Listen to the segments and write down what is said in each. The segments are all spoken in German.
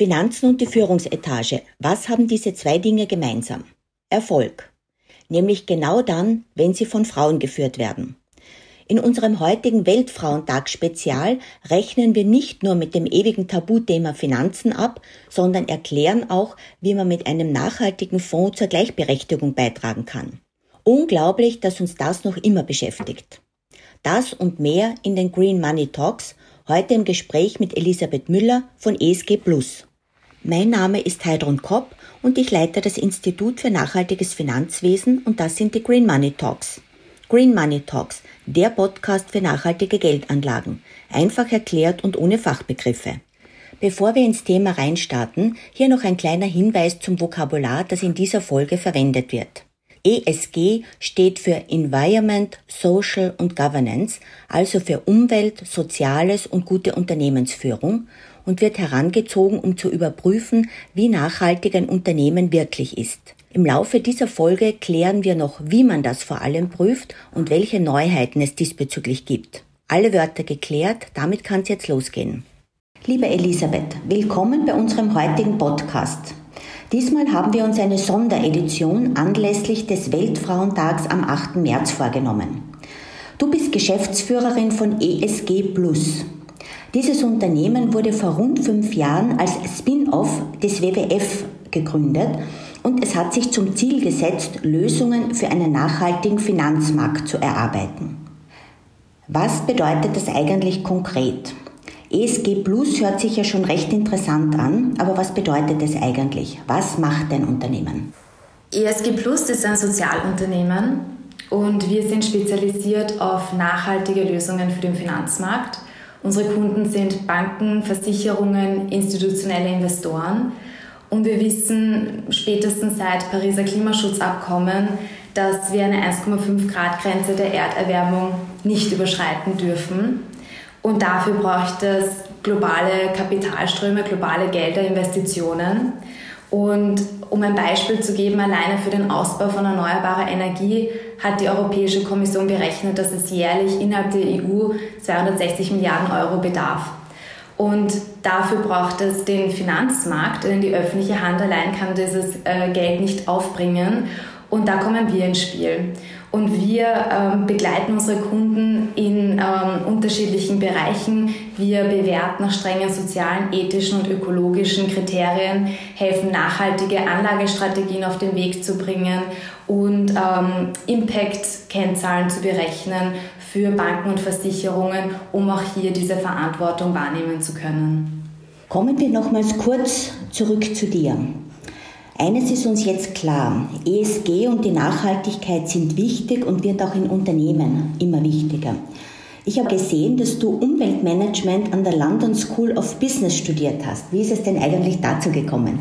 Finanzen und die Führungsetage. Was haben diese zwei Dinge gemeinsam? Erfolg. Nämlich genau dann, wenn sie von Frauen geführt werden. In unserem heutigen Weltfrauentag Spezial rechnen wir nicht nur mit dem ewigen Tabuthema Finanzen ab, sondern erklären auch, wie man mit einem nachhaltigen Fonds zur Gleichberechtigung beitragen kann. Unglaublich, dass uns das noch immer beschäftigt. Das und mehr in den Green Money Talks, heute im Gespräch mit Elisabeth Müller von ESG Plus. Mein Name ist Heidrun Kopp und ich leite das Institut für nachhaltiges Finanzwesen und das sind die Green Money Talks. Green Money Talks, der Podcast für nachhaltige Geldanlagen. Einfach erklärt und ohne Fachbegriffe. Bevor wir ins Thema reinstarten, hier noch ein kleiner Hinweis zum Vokabular, das in dieser Folge verwendet wird. ESG steht für Environment, Social und Governance, also für Umwelt, Soziales und gute Unternehmensführung und wird herangezogen, um zu überprüfen, wie nachhaltig ein Unternehmen wirklich ist. Im Laufe dieser Folge klären wir noch, wie man das vor allem prüft und welche Neuheiten es diesbezüglich gibt. Alle Wörter geklärt, damit kann es jetzt losgehen. Liebe Elisabeth, willkommen bei unserem heutigen Podcast. Diesmal haben wir uns eine Sonderedition anlässlich des Weltfrauentags am 8. März vorgenommen. Du bist Geschäftsführerin von ESG Plus. Dieses Unternehmen wurde vor rund fünf Jahren als Spin-off des WWF gegründet und es hat sich zum Ziel gesetzt, Lösungen für einen nachhaltigen Finanzmarkt zu erarbeiten. Was bedeutet das eigentlich konkret? ESG Plus hört sich ja schon recht interessant an, aber was bedeutet es eigentlich? Was macht ein Unternehmen? ESG Plus ist ein Sozialunternehmen und wir sind spezialisiert auf nachhaltige Lösungen für den Finanzmarkt. Unsere Kunden sind Banken, Versicherungen, institutionelle Investoren. Und wir wissen spätestens seit Pariser Klimaschutzabkommen, dass wir eine 1,5 Grad Grenze der Erderwärmung nicht überschreiten dürfen. Und dafür braucht es globale Kapitalströme, globale Gelder, Investitionen. Und um ein Beispiel zu geben, alleine für den Ausbau von erneuerbarer Energie hat die Europäische Kommission berechnet, dass es jährlich innerhalb der EU 260 Milliarden Euro bedarf. Und dafür braucht es den Finanzmarkt, denn die öffentliche Hand allein kann dieses äh, Geld nicht aufbringen. Und da kommen wir ins Spiel. Und wir ähm, begleiten unsere Kunden in ähm, unterschiedlichen Bereichen. Wir bewerten nach strengen sozialen, ethischen und ökologischen Kriterien, helfen nachhaltige Anlagestrategien auf den Weg zu bringen und ähm, Impact-Kennzahlen zu berechnen für Banken und Versicherungen, um auch hier diese Verantwortung wahrnehmen zu können. Kommen wir nochmals kurz zurück zu dir. Eines ist uns jetzt klar, ESG und die Nachhaltigkeit sind wichtig und wird auch in Unternehmen immer wichtiger. Ich habe gesehen, dass du Umweltmanagement an der London School of Business studiert hast. Wie ist es denn eigentlich dazu gekommen?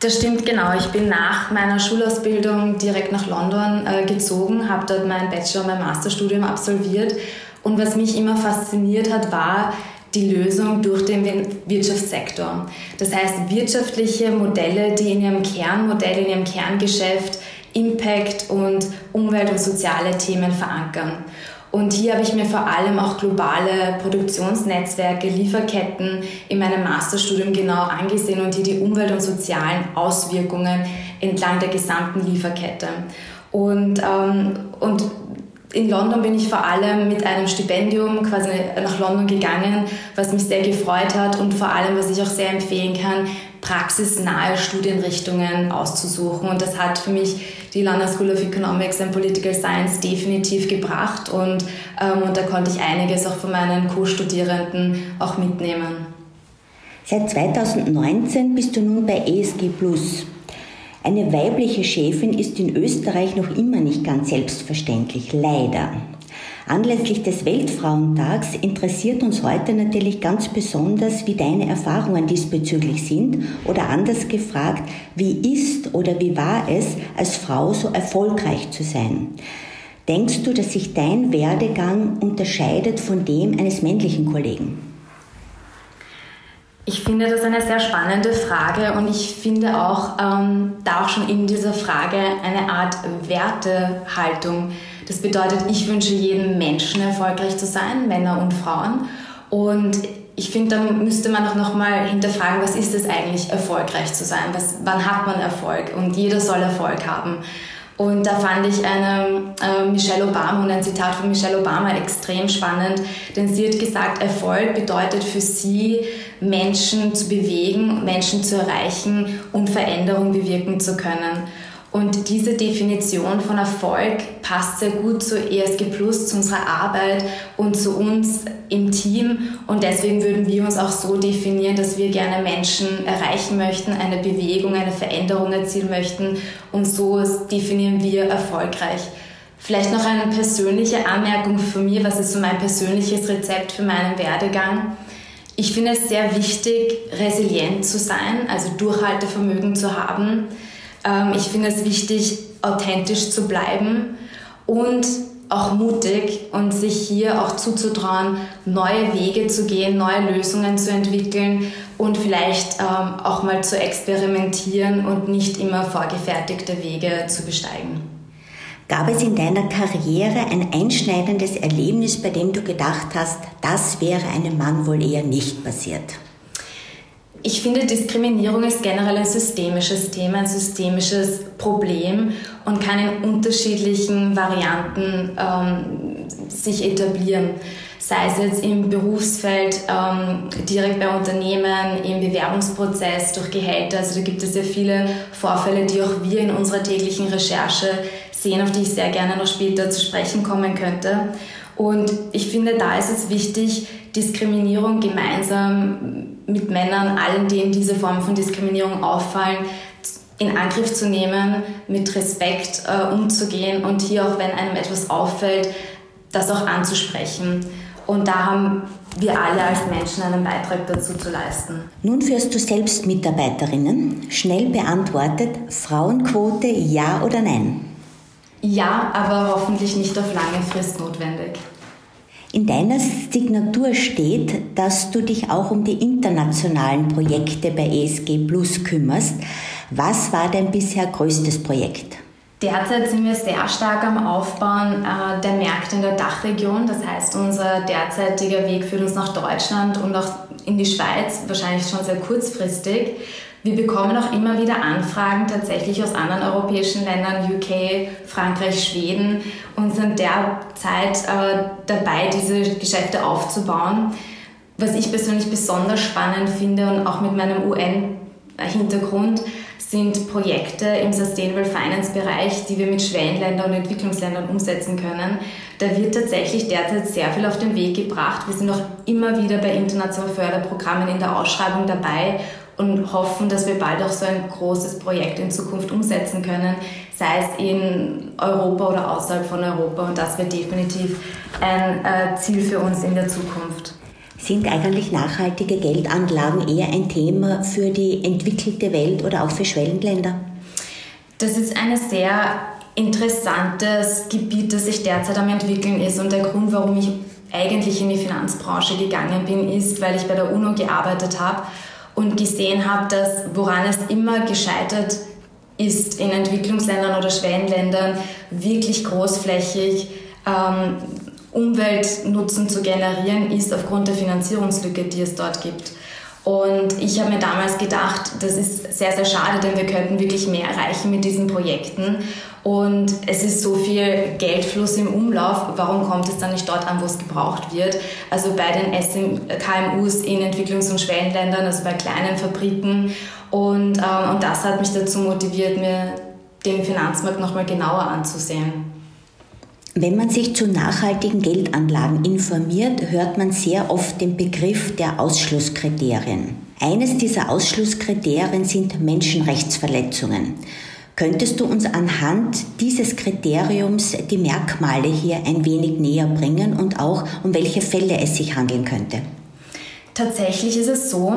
Das stimmt genau. Ich bin nach meiner Schulausbildung direkt nach London äh, gezogen, habe dort mein Bachelor- und mein Masterstudium absolviert. Und was mich immer fasziniert hat, war die Lösung durch den Wirtschaftssektor. Das heißt, wirtschaftliche Modelle, die in ihrem Kernmodell, in ihrem Kerngeschäft Impact und Umwelt- und soziale Themen verankern. Und hier habe ich mir vor allem auch globale Produktionsnetzwerke, Lieferketten in meinem Masterstudium genau angesehen und hier die Umwelt- und sozialen Auswirkungen entlang der gesamten Lieferkette. Und, ähm, und in London bin ich vor allem mit einem Stipendium quasi nach London gegangen, was mich sehr gefreut hat und vor allem, was ich auch sehr empfehlen kann, praxisnahe Studienrichtungen auszusuchen. Und das hat für mich die London School of Economics and Political Science definitiv gebracht und, ähm, und da konnte ich einiges auch von meinen Co-Studierenden auch mitnehmen. Seit 2019 bist du nun bei ESG Plus. Eine weibliche Chefin ist in Österreich noch immer nicht ganz selbstverständlich, leider. Anlässlich des Weltfrauentags interessiert uns heute natürlich ganz besonders, wie deine Erfahrungen diesbezüglich sind oder anders gefragt, wie ist oder wie war es, als Frau so erfolgreich zu sein? Denkst du, dass sich dein Werdegang unterscheidet von dem eines männlichen Kollegen? Ich finde das eine sehr spannende Frage und ich finde auch, ähm, da auch schon in dieser Frage eine Art Wertehaltung. Das bedeutet, ich wünsche jedem Menschen erfolgreich zu sein, Männer und Frauen. Und ich finde, da müsste man auch nochmal hinterfragen, was ist es eigentlich, erfolgreich zu sein? Was, wann hat man Erfolg? Und jeder soll Erfolg haben. Und da fand ich eine äh, Michelle Obama und ein Zitat von Michelle Obama extrem spannend, denn sie hat gesagt, Erfolg bedeutet für sie, Menschen zu bewegen, Menschen zu erreichen und Veränderung bewirken zu können. Und diese Definition von Erfolg passt sehr gut zu ESG Plus, zu unserer Arbeit und zu uns im Team. Und deswegen würden wir uns auch so definieren, dass wir gerne Menschen erreichen möchten, eine Bewegung, eine Veränderung erzielen möchten. Und so definieren wir erfolgreich. Vielleicht noch eine persönliche Anmerkung von mir, was ist so mein persönliches Rezept für meinen Werdegang? Ich finde es sehr wichtig, resilient zu sein, also Durchhaltevermögen zu haben ähm, ich finde es wichtig, authentisch zu bleiben und auch mutig und sich hier auch zuzutrauen, neue Wege zu gehen, neue Lösungen zu entwickeln und vielleicht ähm, auch mal zu experimentieren und nicht immer vorgefertigte Wege zu besteigen. Gab es in deiner Karriere ein einschneidendes Erlebnis, bei dem du gedacht hast, das wäre einem Mann wohl eher nicht passiert? Ich finde, Diskriminierung ist generell ein systemisches Thema, ein systemisches Problem und kann in unterschiedlichen Varianten ähm, sich etablieren. Sei es jetzt im Berufsfeld, ähm, direkt bei Unternehmen, im Bewerbungsprozess, durch Gehälter. Also da gibt es ja viele Vorfälle, die auch wir in unserer täglichen Recherche sehen, auf die ich sehr gerne noch später zu sprechen kommen könnte. Und ich finde, da ist es wichtig, Diskriminierung gemeinsam mit Männern, allen, denen diese Formen von Diskriminierung auffallen, in Angriff zu nehmen, mit Respekt äh, umzugehen und hier auch, wenn einem etwas auffällt, das auch anzusprechen. Und da haben wir alle als Menschen einen Beitrag dazu zu leisten. Nun führst du selbst Mitarbeiterinnen. Schnell beantwortet, Frauenquote ja oder nein? Ja, aber hoffentlich nicht auf lange Frist notwendig. In deiner Signatur steht, dass du dich auch um die internationalen Projekte bei ESG Plus kümmerst. Was war dein bisher größtes Projekt? Derzeit sind wir sehr stark am Aufbauen äh, der Märkte in der Dachregion. Das heißt, unser derzeitiger Weg führt uns nach Deutschland und auch in die Schweiz, wahrscheinlich schon sehr kurzfristig. Wir bekommen auch immer wieder Anfragen tatsächlich aus anderen europäischen Ländern, UK, Frankreich, Schweden und sind derzeit äh, dabei, diese Geschäfte aufzubauen. Was ich persönlich besonders spannend finde und auch mit meinem UN-Hintergrund sind Projekte im Sustainable Finance Bereich, die wir mit Schwellenländern und Entwicklungsländern umsetzen können. Da wird tatsächlich derzeit sehr viel auf den Weg gebracht. Wir sind auch immer wieder bei internationalen Förderprogrammen in der Ausschreibung dabei und hoffen, dass wir bald auch so ein großes Projekt in Zukunft umsetzen können, sei es in Europa oder außerhalb von Europa. Und das wird definitiv ein äh, Ziel für uns in der Zukunft. Sind eigentlich nachhaltige Geldanlagen eher ein Thema für die entwickelte Welt oder auch für Schwellenländer? Das ist ein sehr interessantes Gebiet, das sich derzeit am entwickeln ist. Und der Grund, warum ich eigentlich in die Finanzbranche gegangen bin, ist, weil ich bei der UNO gearbeitet habe und gesehen habe, dass woran es immer gescheitert ist in Entwicklungsländern oder Schwellenländern, wirklich großflächig ähm, Umweltnutzen zu generieren, ist aufgrund der Finanzierungslücke, die es dort gibt. Und ich habe mir damals gedacht, das ist sehr, sehr schade, denn wir könnten wirklich mehr erreichen mit diesen Projekten. Und es ist so viel Geldfluss im Umlauf. Warum kommt es dann nicht dort an, wo es gebraucht wird? Also bei den SM KMUs in Entwicklungs- und Schwellenländern, also bei kleinen Fabriken. Und, ähm, und das hat mich dazu motiviert, mir den Finanzmarkt nochmal genauer anzusehen. Wenn man sich zu nachhaltigen Geldanlagen informiert, hört man sehr oft den Begriff der Ausschlusskriterien. Eines dieser Ausschlusskriterien sind Menschenrechtsverletzungen. Könntest du uns anhand dieses Kriteriums die Merkmale hier ein wenig näher bringen und auch um welche Fälle es sich handeln könnte? Tatsächlich ist es so,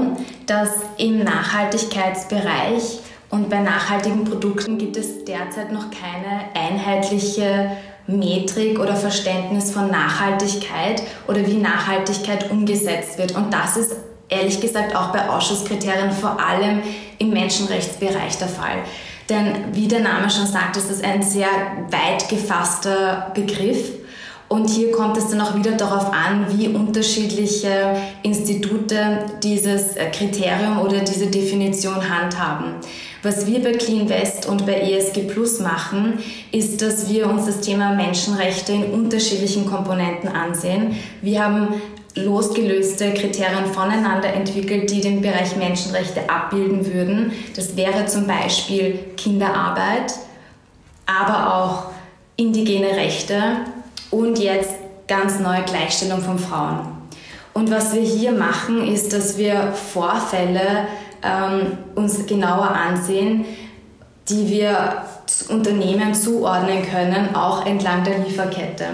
dass im Nachhaltigkeitsbereich und bei nachhaltigen Produkten gibt es derzeit noch keine einheitliche Metrik oder Verständnis von Nachhaltigkeit oder wie Nachhaltigkeit umgesetzt wird. Und das ist ehrlich gesagt auch bei Ausschusskriterien vor allem im Menschenrechtsbereich der Fall. Denn wie der Name schon sagt, ist es ein sehr weit gefasster Begriff Und hier kommt es dann auch wieder darauf an, wie unterschiedliche Institute dieses äh, Kriterium oder diese Definition handhaben. Was wir bei Clean West und bei ESG Plus machen, ist, dass wir uns das Thema Menschenrechte in unterschiedlichen Komponenten ansehen. Wir haben losgelöste Kriterien voneinander entwickelt, die den Bereich Menschenrechte abbilden würden. Das wäre zum Beispiel Kinderarbeit, aber auch indigene Rechte und jetzt ganz neue Gleichstellung von Frauen. Und was wir hier machen, ist, dass wir Vorfälle ähm, uns genauer ansehen, die wir Unternehmen zuordnen können, auch entlang der Lieferkette.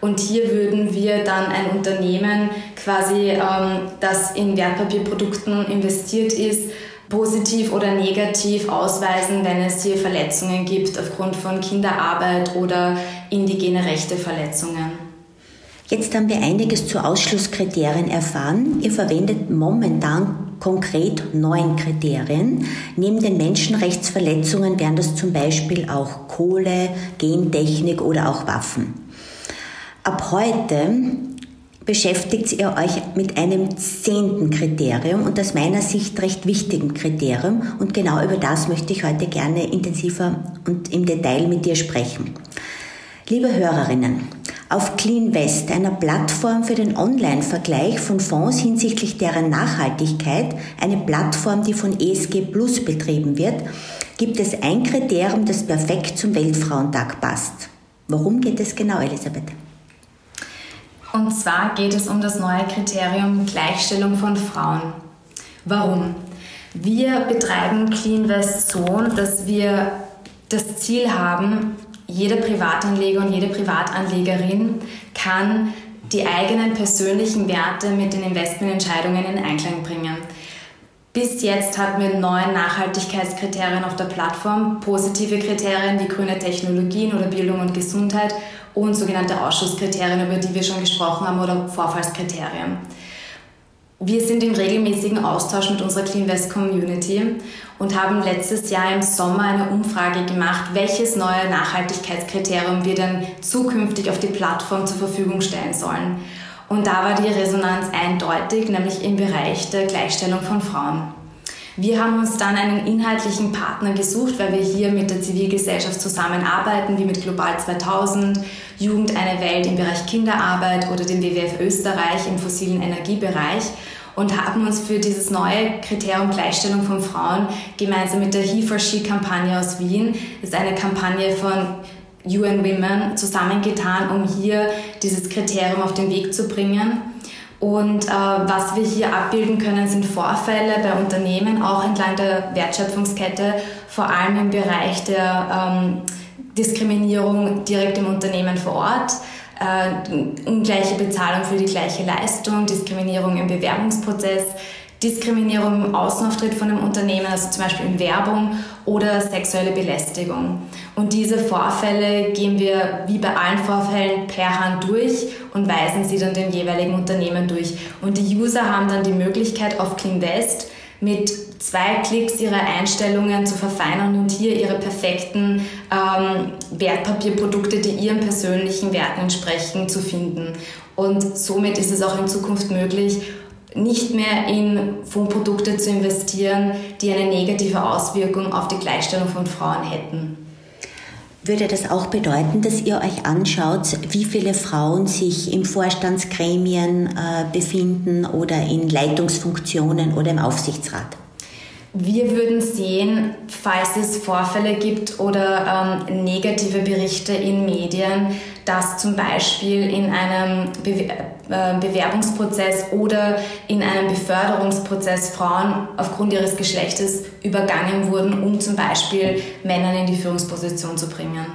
Und hier würden wir dann ein Unternehmen quasi, ähm, das in Wertpapierprodukten investiert ist, positiv oder negativ ausweisen, wenn es hier Verletzungen gibt aufgrund von Kinderarbeit oder indigene Rechteverletzungen. Jetzt haben wir einiges zu Ausschlusskriterien erfahren. Ihr verwendet momentan konkret neun Kriterien. Neben den Menschenrechtsverletzungen wären das zum Beispiel auch Kohle, Gentechnik oder auch Waffen. Ab heute beschäftigt ihr euch mit einem zehnten Kriterium und aus meiner Sicht recht wichtigen Kriterium. Und genau über das möchte ich heute gerne intensiver und im Detail mit dir sprechen. Liebe Hörerinnen, auf Clean West, einer Plattform für den Online-Vergleich von Fonds hinsichtlich deren Nachhaltigkeit, eine Plattform, die von ESG Plus betrieben wird, gibt es ein Kriterium, das perfekt zum Weltfrauentag passt. Worum geht es genau, Elisabeth? Und zwar geht es um das neue Kriterium Gleichstellung von Frauen. Warum? Wir betreiben Clean West so, dass wir das Ziel haben, jeder Privatanleger und jede Privatanlegerin kann die eigenen persönlichen Werte mit den Investmententscheidungen in Einklang bringen. Bis jetzt hatten wir neun Nachhaltigkeitskriterien auf der Plattform, positive Kriterien wie grüne Technologien oder Bildung und Gesundheit und sogenannte Ausschusskriterien, über die wir schon gesprochen haben, oder Vorfallskriterien. Wir sind im regelmäßigen Austausch mit unserer Clean West Community und haben letztes Jahr im Sommer eine Umfrage gemacht, welches neue Nachhaltigkeitskriterium wir denn zukünftig auf die Plattform zur Verfügung stellen sollen. Und da war die Resonanz eindeutig, nämlich im Bereich der Gleichstellung von Frauen. Wir haben uns dann einen inhaltlichen Partner gesucht, weil wir hier mit der Zivilgesellschaft zusammenarbeiten, wie mit Global 2000, Jugend eine Welt im Bereich Kinderarbeit oder dem WWF Österreich im fossilen Energiebereich und haben uns für dieses neue Kriterium Gleichstellung von Frauen gemeinsam mit der He for She Kampagne aus Wien, das ist eine Kampagne von UN Women, zusammengetan, um hier dieses Kriterium auf den Weg zu bringen. Und äh, was wir hier abbilden können, sind Vorfälle bei Unternehmen, auch entlang der Wertschöpfungskette, vor allem im Bereich der ähm, Diskriminierung direkt im Unternehmen vor Ort, äh, ungleiche Bezahlung für die gleiche Leistung, Diskriminierung im Bewerbungsprozess, Diskriminierung im Außenauftritt von einem Unternehmen, also zum Beispiel in Werbung oder sexuelle Belästigung. Und diese Vorfälle gehen wir wie bei allen Vorfällen per Hand durch und weisen sie dann den jeweiligen Unternehmen durch. Und die User haben dann die Möglichkeit auf CleanVest mit zwei Klicks ihre Einstellungen zu verfeinern und hier ihre perfekten ähm, Wertpapierprodukte, die ihren persönlichen Werten entsprechen, zu finden. Und somit ist es auch in Zukunft möglich, nicht mehr in Fondprodukte zu investieren, die eine negative Auswirkung auf die Gleichstellung von Frauen hätten. Würde das auch bedeuten, dass ihr euch anschaut, wie viele Frauen sich im Vorstandsgremien äh, befinden oder in Leitungsfunktionen oder im Aufsichtsrat? Wir würden sehen, falls es Vorfälle gibt oder ähm, negative Berichte in Medien, dass zum Beispiel in einem Be äh, Bewerbungsprozess oder in einem Beförderungsprozess Frauen aufgrund ihres Geschlechtes übergangen wurden, um zum Beispiel Männern in die Führungsposition zu bringen.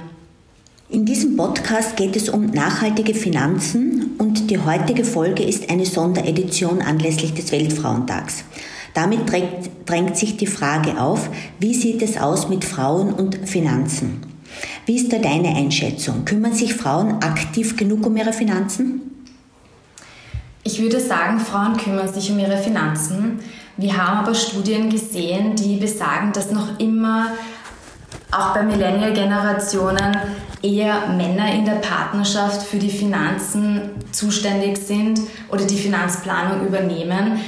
In diesem Podcast geht es um nachhaltige Finanzen und die heutige Folge ist eine Sonderedition anlässlich des Weltfrauentags. Damit drängt, drängt sich die Frage auf, wie sieht es aus mit Frauen und Finanzen? Wie ist da deine Einschätzung? Kümmern sich Frauen aktiv genug um ihre Finanzen? Ich würde sagen, Frauen kümmern sich um ihre Finanzen. Wir haben aber Studien gesehen, die besagen, dass noch immer auch bei Millennial-Generationen eher Männer in der Partnerschaft für die Finanzen zuständig sind oder die Finanzplanung übernehmen.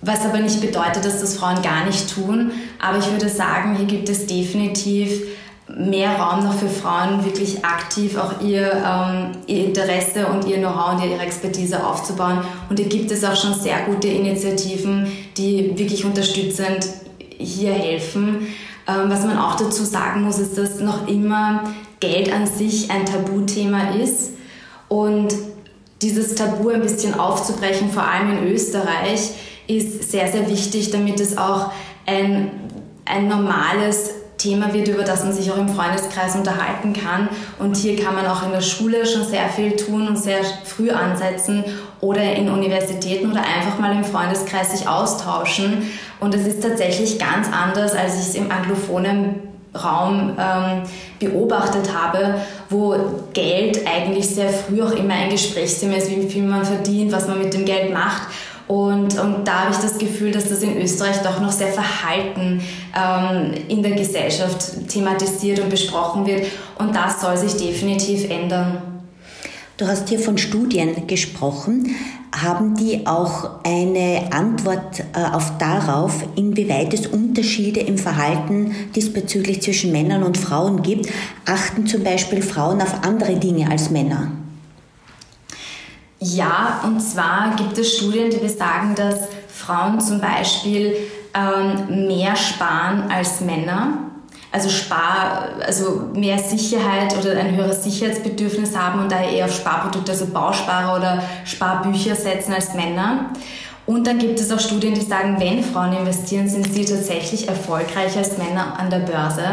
Was aber nicht bedeutet, dass das Frauen gar nicht tun. Aber ich würde sagen, hier gibt es definitiv mehr Raum noch für Frauen, wirklich aktiv auch ihr, ähm, ihr Interesse und ihr Know-how und ihre Expertise aufzubauen. Und hier gibt es auch schon sehr gute Initiativen, die wirklich unterstützend hier helfen. Ähm, was man auch dazu sagen muss, ist, dass noch immer Geld an sich ein Tabuthema ist. Und dieses Tabu ein bisschen aufzubrechen, vor allem in Österreich, ist sehr, sehr wichtig, damit es auch ein, ein normales Thema wird, über das man sich auch im Freundeskreis unterhalten kann. Und hier kann man auch in der Schule schon sehr viel tun und sehr früh ansetzen oder in Universitäten oder einfach mal im Freundeskreis sich austauschen. Und es ist tatsächlich ganz anders, als ich es im anglophonen Raum ähm, beobachtet habe, wo Geld eigentlich sehr früh auch immer ein Gesprächsthema ist, wie viel man verdient, was man mit dem Geld macht. Und, und da habe ich das Gefühl, dass das in Österreich doch noch sehr verhalten ähm, in der Gesellschaft thematisiert und besprochen wird. Und das soll sich definitiv ändern. Du hast hier von Studien gesprochen. Haben die auch eine Antwort äh, auf darauf, inwieweit es Unterschiede im Verhalten diesbezüglich zwischen Männern und Frauen gibt? Achten zum Beispiel Frauen auf andere Dinge als Männer? Ja, und zwar gibt es Studien, die besagen, dass Frauen zum Beispiel ähm, mehr sparen als Männer. Also, Spar, also mehr Sicherheit oder ein höheres Sicherheitsbedürfnis haben und daher eher auf Sparprodukte, also Bausparer oder Sparbücher setzen als Männer. Und dann gibt es auch Studien, die sagen, wenn Frauen investieren, sind sie tatsächlich erfolgreicher als Männer an der Börse.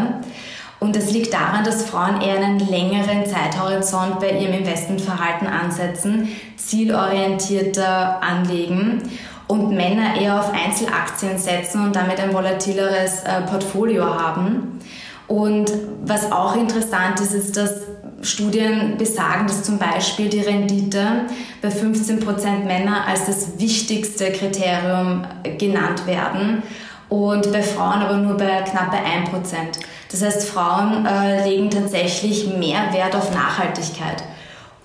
Und das liegt daran, dass Frauen eher einen längeren Zeithorizont bei ihrem Investmentverhalten ansetzen, zielorientierter anlegen und Männer eher auf Einzelaktien setzen und damit ein volatileres äh, Portfolio haben. Und was auch interessant ist, ist, dass Studien besagen, dass zum Beispiel die Rendite bei 15% Männer als das wichtigste Kriterium genannt werden und bei Frauen aber nur bei knapp bei 1%. Das heißt, Frauen äh, legen tatsächlich mehr Wert auf Nachhaltigkeit.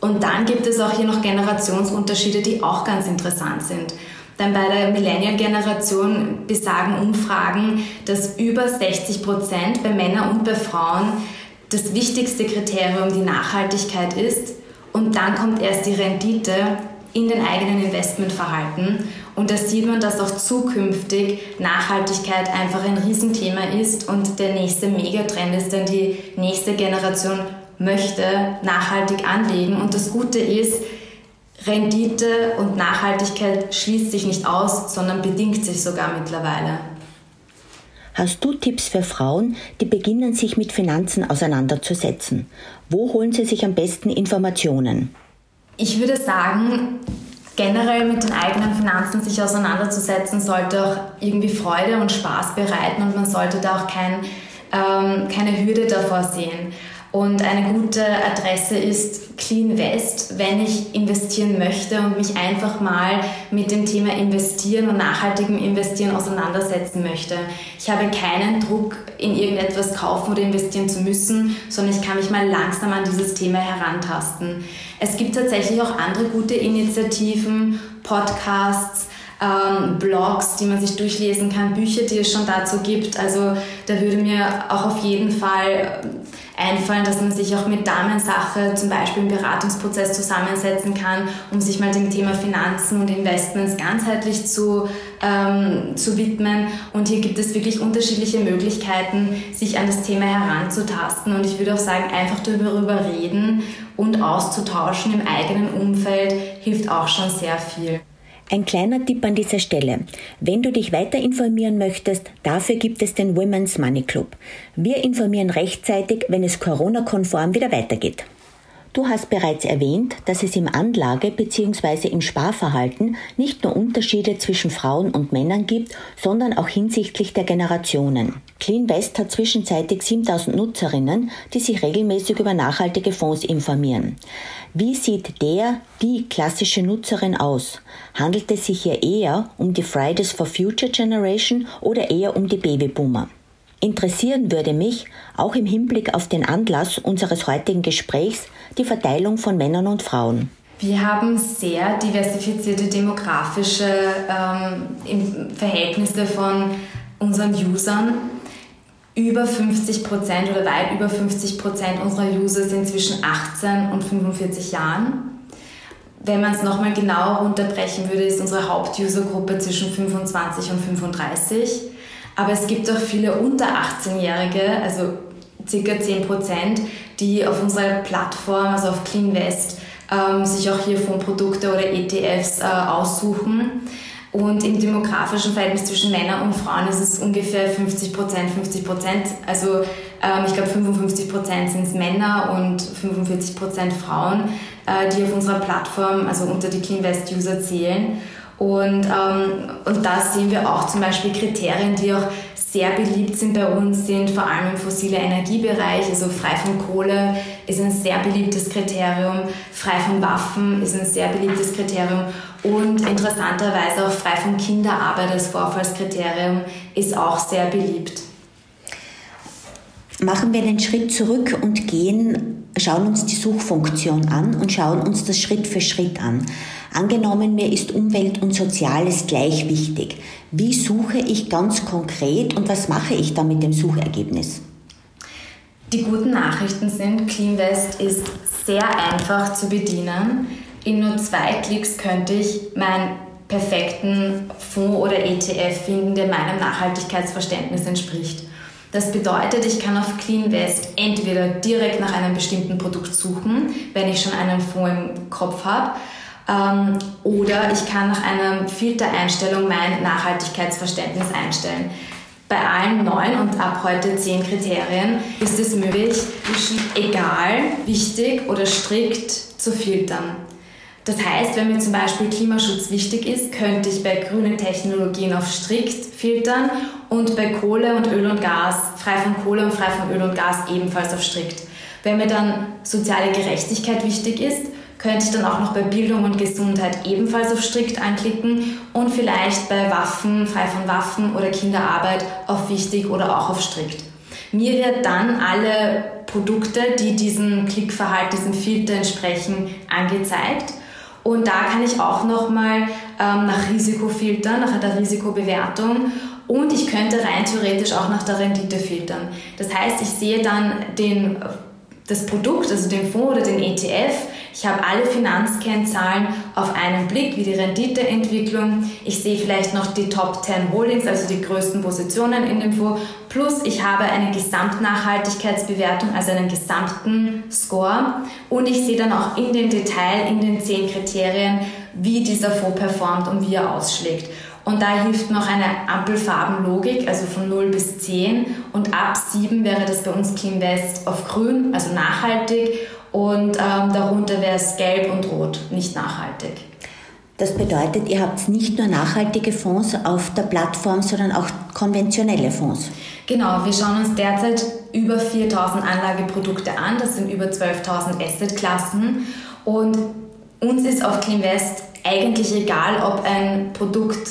Und dann gibt es auch hier noch Generationsunterschiede, die auch ganz interessant sind. Denn bei der Millennial-Generation besagen Umfragen, dass über 60 Prozent bei Männern und bei Frauen das wichtigste Kriterium die Nachhaltigkeit ist. Und dann kommt erst die Rendite in den eigenen Investmentverhalten. Und da sieht man, dass auch zukünftig Nachhaltigkeit einfach ein Riesenthema ist und der nächste Megatrend ist, denn die nächste Generation möchte nachhaltig anlegen. Und das Gute ist, Rendite und Nachhaltigkeit schließt sich nicht aus, sondern bedingt sich sogar mittlerweile. Hast du Tipps für Frauen, die beginnen, sich mit Finanzen auseinanderzusetzen? Wo holen sie sich am besten Informationen? Ich würde sagen, generell mit den eigenen Finanzen sich auseinanderzusetzen, sollte auch irgendwie Freude und Spaß bereiten und man sollte da auch kein, ähm, keine Hürde davor sehen. Und eine gute Adresse ist Clean West, wenn ich investieren möchte und mich einfach mal mit dem Thema Investieren und nachhaltigem Investieren auseinandersetzen möchte. Ich habe keinen Druck, in irgendetwas kaufen oder investieren zu müssen, sondern ich kann mich mal langsam an dieses Thema herantasten. Es gibt tatsächlich auch andere gute Initiativen, Podcasts, ähm, Blogs, die man sich durchlesen kann, Bücher, die es schon dazu gibt. Also da würde mir auch auf jeden Fall einfallen, dass man sich auch mit Damensache zum Beispiel im Beratungsprozess zusammensetzen kann, um sich mal dem Thema Finanzen und Investments ganzheitlich zu, ähm, zu widmen. Und hier gibt es wirklich unterschiedliche Möglichkeiten, sich an das Thema heranzutasten. Und ich würde auch sagen, einfach darüber reden und auszutauschen im eigenen Umfeld hilft auch schon sehr viel. Ein kleiner Tipp an dieser Stelle. Wenn du dich weiter informieren möchtest, dafür gibt es den Women's Money Club. Wir informieren rechtzeitig, wenn es Corona-konform wieder weitergeht. Du hast bereits erwähnt, dass es im Anlage- bzw. im Sparverhalten nicht nur Unterschiede zwischen Frauen und Männern gibt, sondern auch hinsichtlich der Generationen. Clean West hat zwischenzeitlich 7000 Nutzerinnen, die sich regelmäßig über nachhaltige Fonds informieren. Wie sieht der, die klassische Nutzerin aus? Handelt es sich hier eher um die Fridays for Future Generation oder eher um die Babyboomer? Interessieren würde mich, auch im Hinblick auf den Anlass unseres heutigen Gesprächs, die Verteilung von Männern und Frauen. Wir haben sehr diversifizierte demografische ähm, Verhältnisse von unseren Usern. Über 50 Prozent oder weit über 50 Prozent unserer User sind zwischen 18 und 45 Jahren. Wenn man es nochmal genauer runterbrechen würde, ist unsere Hauptusergruppe zwischen 25 und 35. Aber es gibt auch viele unter 18-Jährige, also circa 10 Prozent, die auf unserer Plattform, also auf CleanVest, ähm, sich auch hiervon Produkte oder ETFs äh, aussuchen. Und im demografischen Verhältnis zwischen Männern und Frauen ist es ungefähr 50 Prozent, 50 Prozent. Also ähm, ich glaube 55 Prozent sind Männer und 45 Prozent Frauen, äh, die auf unserer Plattform, also unter die CleanVest-User zählen. Und, ähm, und da sehen wir auch zum Beispiel Kriterien, die auch sehr beliebt sind bei uns, sind vor allem im fossile Energiebereich, also frei von Kohle ist ein sehr beliebtes Kriterium, frei von Waffen ist ein sehr beliebtes Kriterium. Und interessanterweise auch frei von Kinderarbeit als Vorfallskriterium ist auch sehr beliebt. Machen wir einen Schritt zurück und gehen, schauen uns die Suchfunktion an und schauen uns das Schritt für Schritt an. Angenommen, mir ist Umwelt und Soziales gleich wichtig. Wie suche ich ganz konkret und was mache ich dann mit dem Suchergebnis? Die guten Nachrichten sind, CleanVest ist sehr einfach zu bedienen. In nur zwei Klicks könnte ich meinen perfekten Fonds oder ETF finden, der meinem Nachhaltigkeitsverständnis entspricht. Das bedeutet, ich kann auf CleanVest entweder direkt nach einem bestimmten Produkt suchen, wenn ich schon einen Fonds im Kopf habe, ähm, oder ich kann nach einer Filtereinstellung mein Nachhaltigkeitsverständnis einstellen. Bei allen neun und ab heute zehn Kriterien ist es möglich, egal, wichtig oder strikt zu filtern. Das heißt, wenn mir zum Beispiel Klimaschutz wichtig ist, könnte ich bei grünen Technologien auf strikt filtern und bei Kohle und Öl und Gas, frei von Kohle und frei von Öl und Gas ebenfalls auf strikt. Wenn mir dann soziale Gerechtigkeit wichtig ist, könnte ich dann auch noch bei Bildung und Gesundheit ebenfalls auf strikt anklicken und vielleicht bei Waffen, frei von Waffen oder Kinderarbeit auf wichtig oder auch auf strikt. Mir wird dann alle Produkte, die diesem Klickverhalten, diesem Filter entsprechen, angezeigt. Und da kann ich auch nochmal ähm, nach Risiko filtern, nach der Risikobewertung. Und ich könnte rein theoretisch auch nach der Rendite filtern. Das heißt, ich sehe dann den, das Produkt, also den Fonds oder den ETF, ich habe alle Finanzkennzahlen auf einen Blick, wie die Renditeentwicklung. Ich sehe vielleicht noch die Top 10 Holdings, also die größten Positionen in dem Fonds. Plus ich habe eine Gesamtnachhaltigkeitsbewertung, also einen gesamten Score. Und ich sehe dann auch in dem Detail, in den 10 Kriterien, wie dieser Fonds performt und wie er ausschlägt. Und da hilft noch eine Ampelfarbenlogik, also von 0 bis 10. Und ab 7 wäre das bei uns Clean West auf grün, also nachhaltig. Und ähm, darunter wäre es gelb und rot, nicht nachhaltig. Das bedeutet, ihr habt nicht nur nachhaltige Fonds auf der Plattform, sondern auch konventionelle Fonds. Genau, wir schauen uns derzeit über 4000 Anlageprodukte an. Das sind über 12.000 Assetklassen. Und uns ist auf CleanVest eigentlich egal, ob ein Produkt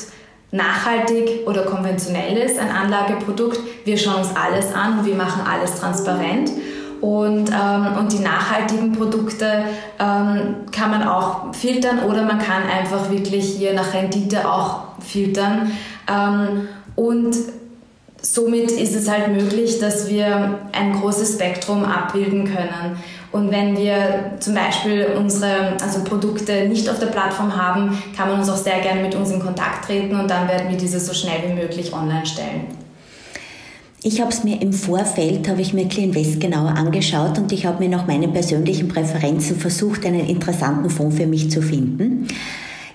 nachhaltig oder konventionell ist, ein Anlageprodukt. Wir schauen uns alles an und wir machen alles transparent. Und, ähm, und die nachhaltigen Produkte ähm, kann man auch filtern oder man kann einfach wirklich hier nach Rendite auch filtern. Ähm, und somit ist es halt möglich, dass wir ein großes Spektrum abbilden können. Und wenn wir zum Beispiel unsere also Produkte nicht auf der Plattform haben, kann man uns auch sehr gerne mit uns in Kontakt treten und dann werden wir diese so schnell wie möglich online stellen. Ich habe es mir im Vorfeld, habe ich mir Clean West genauer angeschaut und ich habe mir nach meinen persönlichen Präferenzen versucht, einen interessanten Fonds für mich zu finden.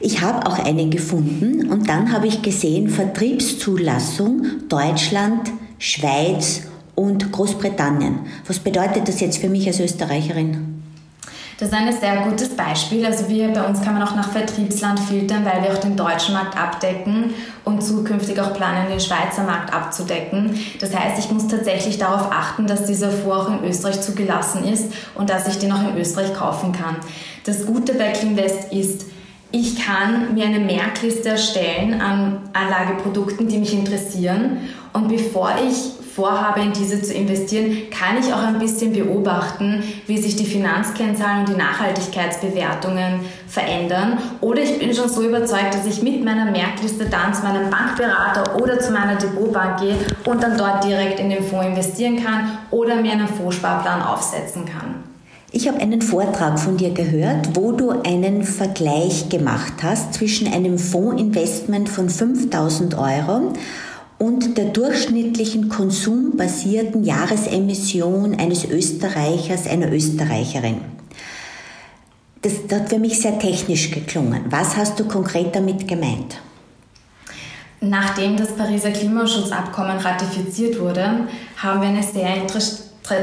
Ich habe auch einen gefunden und dann habe ich gesehen, Vertriebszulassung Deutschland, Schweiz und Großbritannien. Was bedeutet das jetzt für mich als Österreicherin? Das ist ein sehr gutes Beispiel. Also wir, bei uns kann man auch nach Vertriebsland filtern, weil wir auch den deutschen Markt abdecken und zukünftig auch planen, den Schweizer Markt abzudecken. Das heißt, ich muss tatsächlich darauf achten, dass dieser Fonds auch in Österreich zugelassen ist und dass ich den auch in Österreich kaufen kann. Das Gute bei CleanVest ist, ich kann mir eine Merkliste erstellen an Anlageprodukten, die mich interessieren Und bevor ich vorhabe, in diese zu investieren, kann ich auch ein bisschen beobachten, wie sich die Finanzkennzahlen und die Nachhaltigkeitsbewertungen verändern. Oder ich bin schon so überzeugt, dass ich mit meiner Merkliste dann zu meinem Bankberater oder zu meiner Depotbank gehe und dann dort direkt in den Fonds investieren kann oder mir einen Fondssparplan aufsetzen kann. Ich habe einen Vortrag von dir gehört, wo du einen Vergleich gemacht hast zwischen einem Fondsinvestment von 5000 Euro und der durchschnittlichen konsumbasierten Jahresemission eines Österreichers, einer Österreicherin. Das, das hat für mich sehr technisch geklungen. Was hast du konkret damit gemeint? Nachdem das Pariser Klimaschutzabkommen ratifiziert wurde, haben wir eine sehr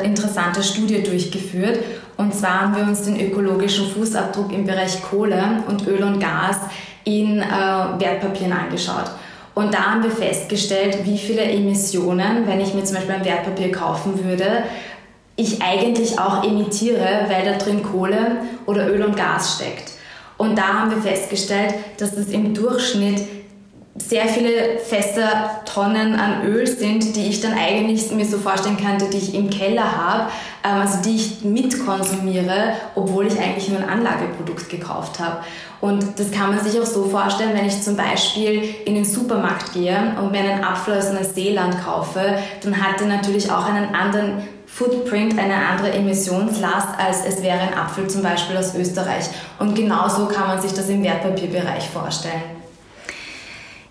interessante Studie durchgeführt. Und zwar haben wir uns den ökologischen Fußabdruck im Bereich Kohle und Öl und Gas in äh, Wertpapieren angeschaut. Und da haben wir festgestellt, wie viele Emissionen, wenn ich mir zum Beispiel ein Wertpapier kaufen würde, ich eigentlich auch emitiere, weil da drin Kohle oder Öl und Gas steckt. Und da haben wir festgestellt, dass das im Durchschnitt sehr viele Fässer, Tonnen an Öl sind, die ich dann eigentlich mir so vorstellen könnte, die ich im Keller habe, ähm, also die ich mitkonsumiere, obwohl ich eigentlich nur ein Anlageprodukt gekauft habe. Und das kann man sich auch so vorstellen, wenn ich zum Beispiel in den Supermarkt gehe und mir einen Apfel aus Neuseeland kaufe, dann hat er natürlich auch einen anderen Footprint, eine andere Emissionslast, als es wäre ein Apfel zum Beispiel aus Österreich. Und genauso kann man sich das im Wertpapierbereich vorstellen.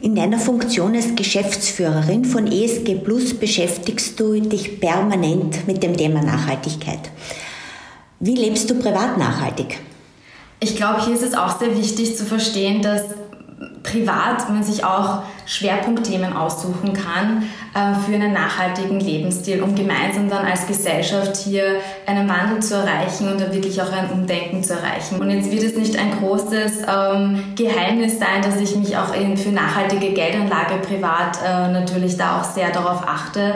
In deiner Funktion als Geschäftsführerin von ESG Plus beschäftigst du dich permanent mit dem Thema Nachhaltigkeit. Wie lebst du privat nachhaltig? Ich glaube, hier ist es auch sehr wichtig zu verstehen, dass privat man sich auch Schwerpunktthemen aussuchen kann äh, für einen nachhaltigen Lebensstil, um gemeinsam dann als Gesellschaft hier einen Wandel zu erreichen und dann wirklich auch ein Umdenken zu erreichen. Und jetzt wird es nicht ein großes ähm, Geheimnis sein, dass ich mich auch für nachhaltige Geldanlage privat äh, natürlich da auch sehr darauf achte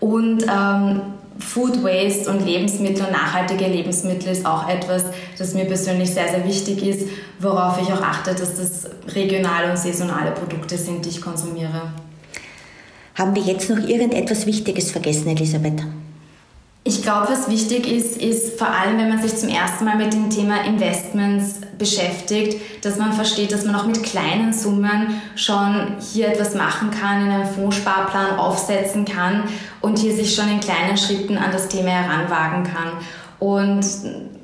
und ähm, Food Waste und Lebensmittel und nachhaltige Lebensmittel ist auch etwas, das mir persönlich sehr, sehr wichtig ist, worauf ich auch achte, dass das regionale und saisonale Produkte sind, die ich konsumiere. Haben wir jetzt noch irgendetwas Wichtiges vergessen, Elisabeth? Ich glaube, was wichtig ist, ist vor allem, wenn man sich zum ersten Mal mit dem Thema Investments beschäftigt, dass man versteht, dass man auch mit kleinen Summen schon hier etwas machen kann, in einem Fondssparplan aufsetzen kann und hier sich schon in kleinen Schritten an das Thema heranwagen kann. Und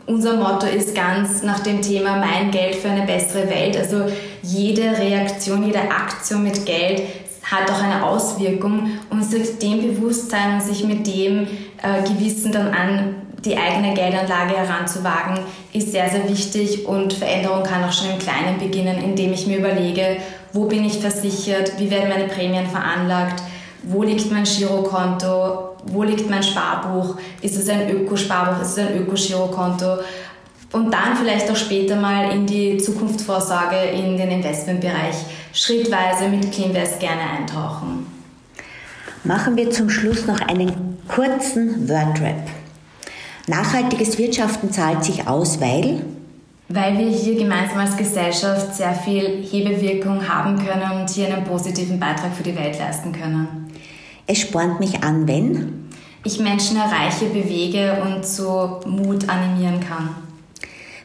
unser Motto ist ganz nach dem Thema Mein Geld für eine bessere Welt. Also jede Reaktion, jede Aktion mit Geld hat auch eine Auswirkung und sich dem Bewusstsein und sich mit dem äh, Gewissen dann an die eigene Geldanlage heranzuwagen, ist sehr, sehr wichtig und Veränderung kann auch schon im Kleinen beginnen, indem ich mir überlege, wo bin ich versichert, wie werden meine Prämien veranlagt, wo liegt mein Girokonto, wo liegt mein Sparbuch, ist es ein Ökosparbuch, ist es ein Ökogirokonto und dann vielleicht auch später mal in die Zukunftsvorsorge in den Investmentbereich schrittweise mit CleanVest gerne eintauchen. Machen wir zum Schluss noch einen kurzen Wordrap. Nachhaltiges Wirtschaften zahlt sich aus, weil? Weil wir hier gemeinsam als Gesellschaft sehr viel Hebewirkung haben können und hier einen positiven Beitrag für die Welt leisten können. Es spornt mich an, wenn? Ich Menschen erreiche, bewege und zu Mut animieren kann.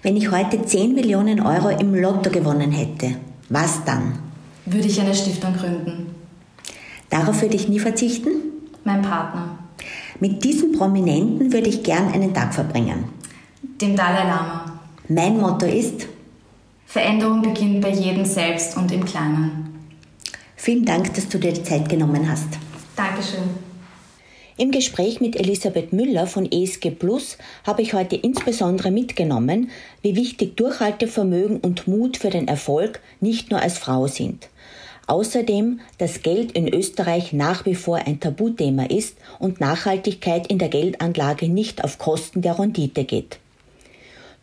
Wenn ich heute 10 Millionen Euro im Lotto gewonnen hätte, was dann? Würde ich eine Stiftung gründen. Darauf würde ich nie verzichten? Mein Partner. Mit diesem Prominenten würde ich gern einen Tag verbringen. Dem Dalai Lama. Mein Motto ist? Veränderung beginnt bei jedem selbst und im Kleinen. Vielen Dank, dass du dir die Zeit genommen hast. Dankeschön. Im Gespräch mit Elisabeth Müller von ESG Plus habe ich heute insbesondere mitgenommen, wie wichtig Durchhaltevermögen und Mut für den Erfolg nicht nur als Frau sind. Außerdem, dass Geld in Österreich nach wie vor ein Tabuthema ist und Nachhaltigkeit in der Geldanlage nicht auf Kosten der Rendite geht.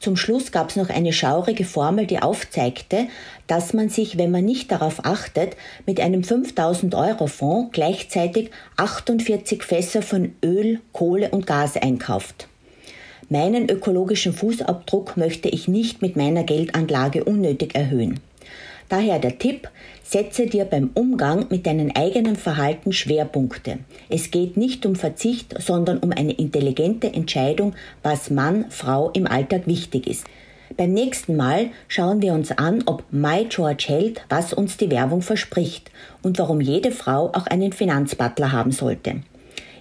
Zum Schluss gab es noch eine schaurige Formel, die aufzeigte, dass man sich, wenn man nicht darauf achtet, mit einem 5000 Euro Fonds gleichzeitig 48 Fässer von Öl, Kohle und Gas einkauft. Meinen ökologischen Fußabdruck möchte ich nicht mit meiner Geldanlage unnötig erhöhen. Daher der Tipp, setze dir beim Umgang mit deinem eigenen Verhalten Schwerpunkte. Es geht nicht um Verzicht, sondern um eine intelligente Entscheidung, was Mann, Frau im Alltag wichtig ist. Beim nächsten Mal schauen wir uns an, ob My George hält, was uns die Werbung verspricht und warum jede Frau auch einen Finanzbutler haben sollte.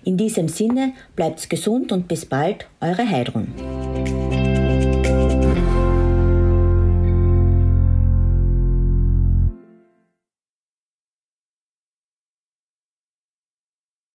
In diesem Sinne bleibt's gesund und bis bald, eure Heidrun.